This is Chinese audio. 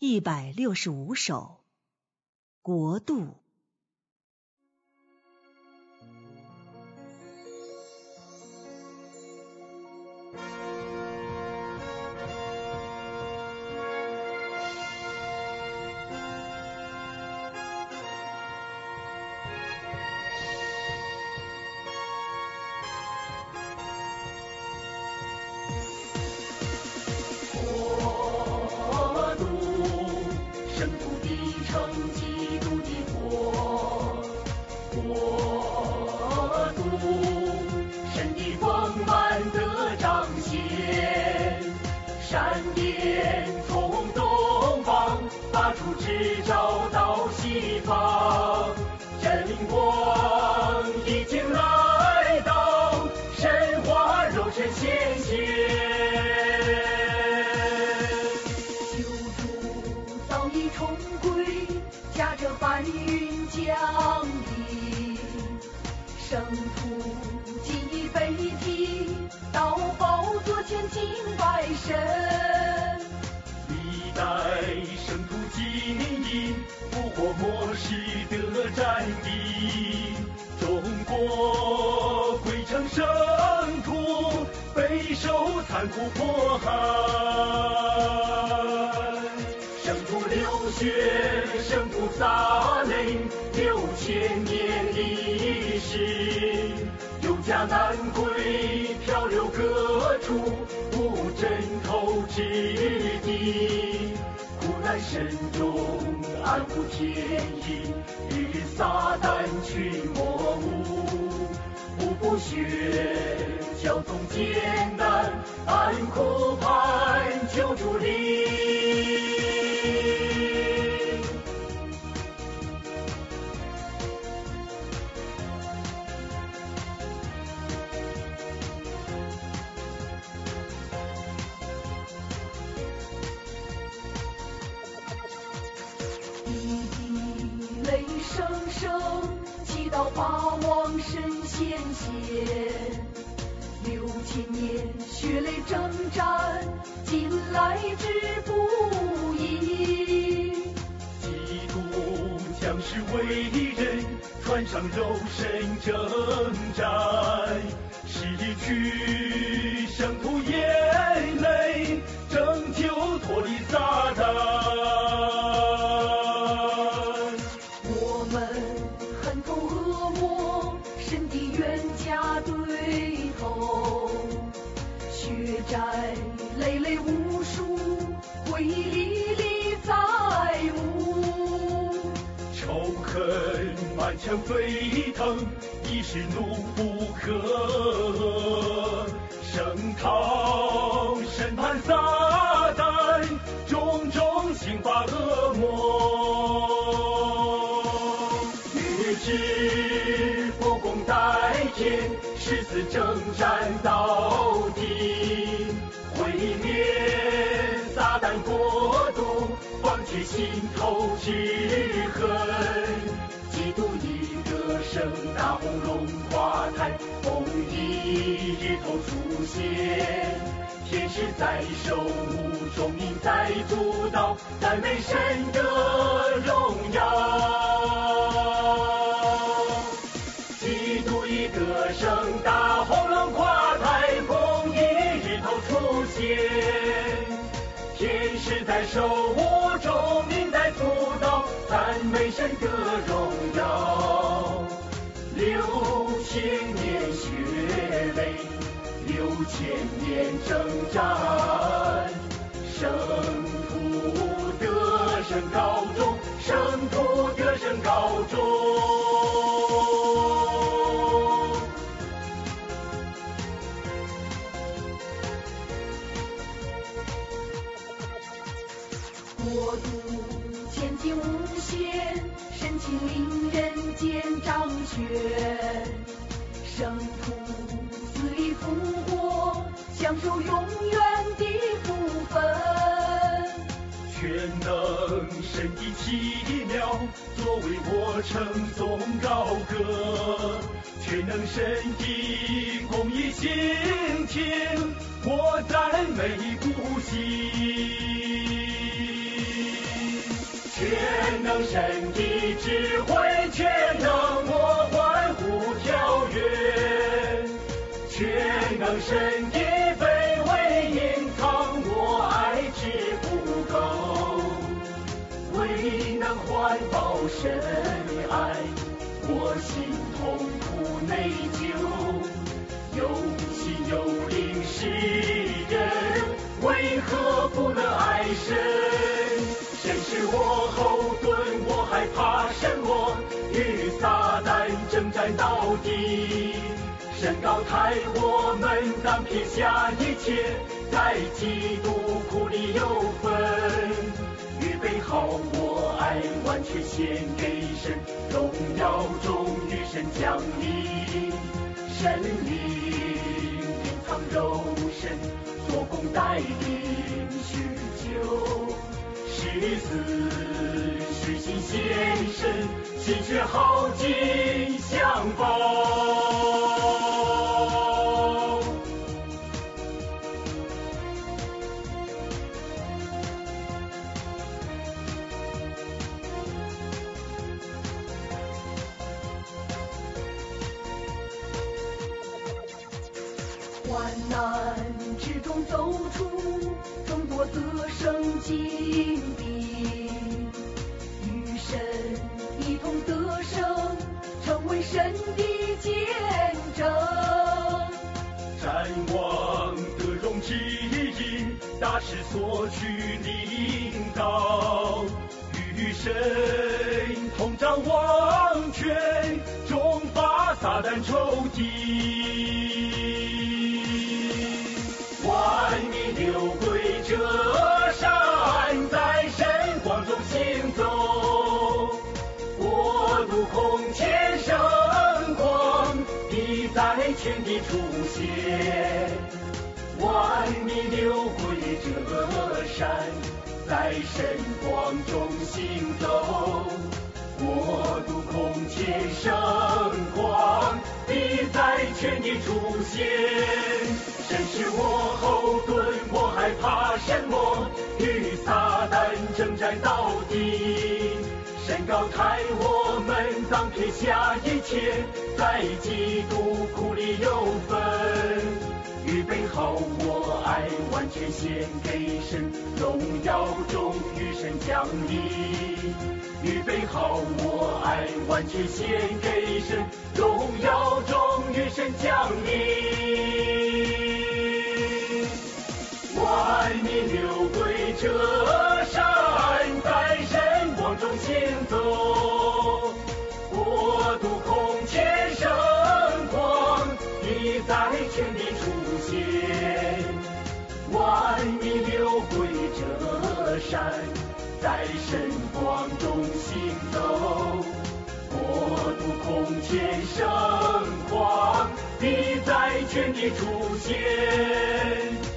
一百六十五首，国度。地成基督的国，国度神的丰满的彰显，闪电从东方发出，直照。圣徒尽已被提，到宝座前敬拜神。历代圣徒经营复活末世的战地，中国归成圣徒，备受残酷迫害。圣徒流血，圣徒洒泪，六千年是，有家难归，漂流各处，无枕头之地。苦难深重，暗无天意，与撒旦群魔舞。五步血，交通艰难，暗苦盼救助灵。声声，祈祷把王神显现。六千年血泪征战，今来之不易。基督将士为人，穿上肉身征战，失去圣徒眼泪，拯救脱离撒仇恨满腔沸腾，一时怒不可遏。声讨审判撒旦，种种刑罚恶魔。预知不共戴天，誓死征战到底，毁灭心头之恨。基督已歌声，大红龙华台，红衣日头出现。天使在守护，众民在主导，赞美神的荣耀。美神的荣耀。六千年血泪，六千年征战，圣徒得胜高中，圣徒得胜高中。国度前进无限，神情令人间掌权。圣徒死里复活，享受永远的福分。全能神的奇妙，作为我称颂高歌。全能神的公义心情，我赞美不息。全能神的智慧，全能我欢呼跳跃，全能神的卑微隐藏我爱之不够，未能环抱神爱，我心痛苦内疚，有心有灵是人，为何不能爱神？怕什么？与撒旦征战到底。神高台我们，当撇下一切，在基督苦里有份。预备好我爱，完全献给神，荣耀中与神降临。神灵隐藏肉身，做工带领许久。日子虚心献身，心血耗尽相报。患难之中走出中国得胜经历，音，大势所趋领导，与神同掌王权，终发撒旦仇敌。万民流归这山，在神光中行走，国度空前圣光，必在全地出现。万里流归折山，在神光中行走，国度空前圣光，必在全地出现。神是我后盾，我还怕什么？与撒旦征战到底。神高抬我们，当撇下一切，在基督苦里有份。好我爱，完全献给神，荣耀中与神降临。预备好我爱，完全献给神，荣耀中与神降临。万民流归这山，在神光中行走，万民流回这山，在神光中行走，国度空前盛况，你在全地出现。